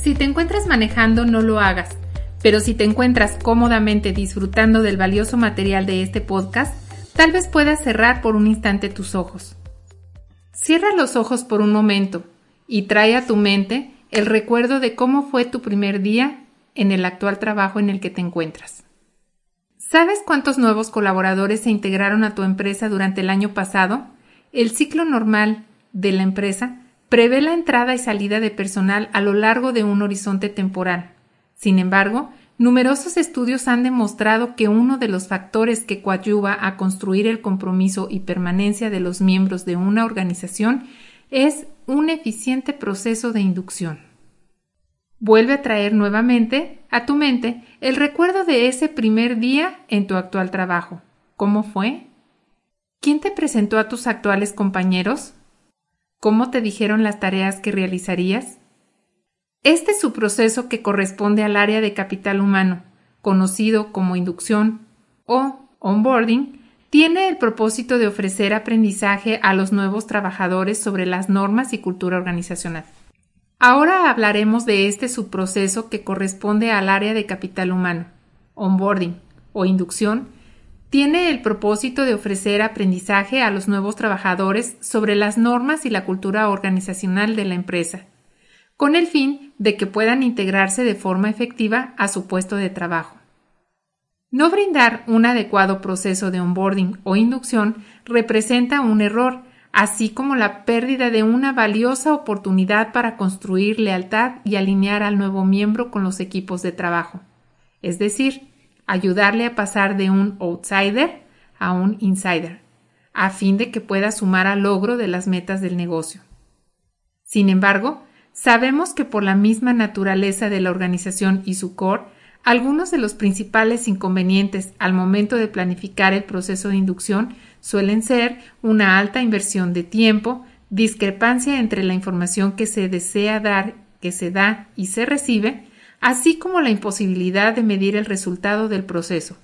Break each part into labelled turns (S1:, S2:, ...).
S1: Si te encuentras manejando, no lo hagas, pero si te encuentras cómodamente disfrutando del valioso material de este podcast, tal vez puedas cerrar por un instante tus ojos. Cierra los ojos por un momento y trae a tu mente el recuerdo de cómo fue tu primer día en el actual trabajo en el que te encuentras. ¿Sabes cuántos nuevos colaboradores se integraron a tu empresa durante el año pasado? El ciclo normal de la empresa prevé la entrada y salida de personal a lo largo de un horizonte temporal. Sin embargo, numerosos estudios han demostrado que uno de los factores que coadyuva a construir el compromiso y permanencia de los miembros de una organización es un eficiente proceso de inducción. Vuelve a traer nuevamente a tu mente el recuerdo de ese primer día en tu actual trabajo. ¿Cómo fue? ¿Quién te presentó a tus actuales compañeros? ¿Cómo te dijeron las tareas que realizarías? Este es su proceso que corresponde al área de capital humano, conocido como inducción o onboarding, tiene el propósito de ofrecer aprendizaje a los nuevos trabajadores sobre las normas y cultura organizacional. Ahora hablaremos de este subproceso que corresponde al área de capital humano, onboarding o inducción, tiene el propósito de ofrecer aprendizaje a los nuevos trabajadores sobre las normas y la cultura organizacional de la empresa, con el fin de que puedan integrarse de forma efectiva a su puesto de trabajo. No brindar un adecuado proceso de onboarding o inducción representa un error, así como la pérdida de una valiosa oportunidad para construir lealtad y alinear al nuevo miembro con los equipos de trabajo, es decir, ayudarle a pasar de un outsider a un insider, a fin de que pueda sumar al logro de las metas del negocio. Sin embargo, sabemos que por la misma naturaleza de la organización y su core, algunos de los principales inconvenientes al momento de planificar el proceso de inducción suelen ser una alta inversión de tiempo, discrepancia entre la información que se desea dar, que se da y se recibe, así como la imposibilidad de medir el resultado del proceso.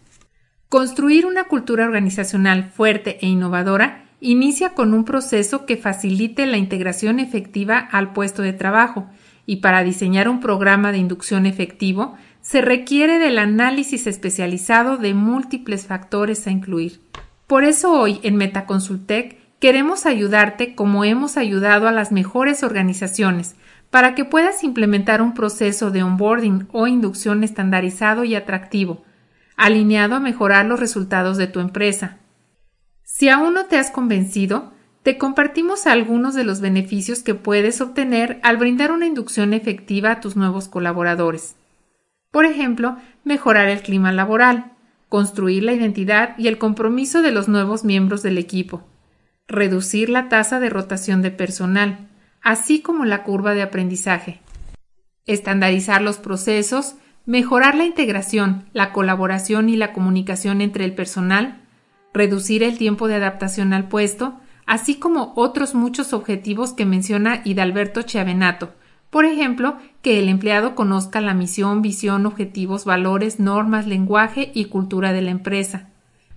S1: Construir una cultura organizacional fuerte e innovadora inicia con un proceso que facilite la integración efectiva al puesto de trabajo, y para diseñar un programa de inducción efectivo se requiere del análisis especializado de múltiples factores a incluir. Por eso hoy en Metaconsultec queremos ayudarte como hemos ayudado a las mejores organizaciones para que puedas implementar un proceso de onboarding o inducción estandarizado y atractivo, alineado a mejorar los resultados de tu empresa. Si aún no te has convencido, te compartimos algunos de los beneficios que puedes obtener al brindar una inducción efectiva a tus nuevos colaboradores. Por ejemplo, mejorar el clima laboral, construir la identidad y el compromiso de los nuevos miembros del equipo, reducir la tasa de rotación de personal, así como la curva de aprendizaje, estandarizar los procesos, mejorar la integración, la colaboración y la comunicación entre el personal, reducir el tiempo de adaptación al puesto, así como otros muchos objetivos que menciona Hidalberto Chiavenato, por ejemplo, que el empleado conozca la misión, visión, objetivos, valores, normas, lenguaje y cultura de la empresa.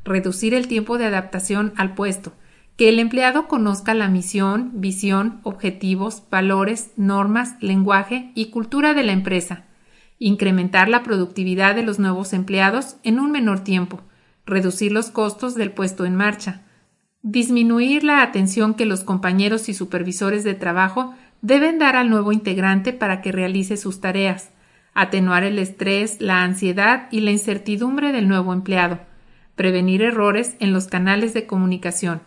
S1: Reducir el tiempo de adaptación al puesto. Que el empleado conozca la misión, visión, objetivos, valores, normas, lenguaje y cultura de la empresa. Incrementar la productividad de los nuevos empleados en un menor tiempo. Reducir los costos del puesto en marcha. Disminuir la atención que los compañeros y supervisores de trabajo deben dar al nuevo integrante para que realice sus tareas, atenuar el estrés, la ansiedad y la incertidumbre del nuevo empleado, prevenir errores en los canales de comunicación.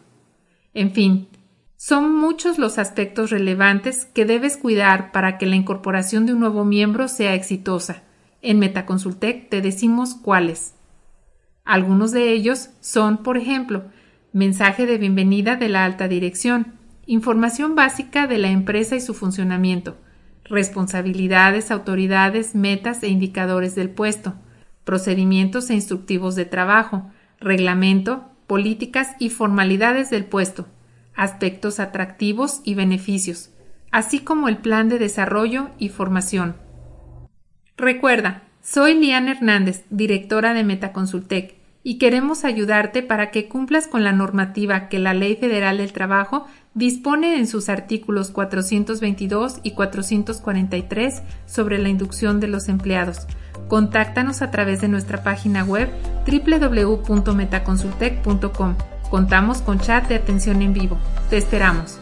S1: En fin, son muchos los aspectos relevantes que debes cuidar para que la incorporación de un nuevo miembro sea exitosa. En Metaconsultec te decimos cuáles. Algunos de ellos son, por ejemplo, mensaje de bienvenida de la alta dirección, Información básica de la empresa y su funcionamiento. Responsabilidades, autoridades, metas e indicadores del puesto. Procedimientos e instructivos de trabajo. Reglamento, políticas y formalidades del puesto. Aspectos atractivos y beneficios, así como el plan de desarrollo y formación. Recuerda, soy Liana Hernández, directora de Metaconsultec y queremos ayudarte para que cumplas con la normativa que la Ley Federal del Trabajo dispone en sus artículos 422 y 443 sobre la inducción de los empleados. Contáctanos a través de nuestra página web www.metaconsultec.com. Contamos con chat de atención en vivo. Te esperamos.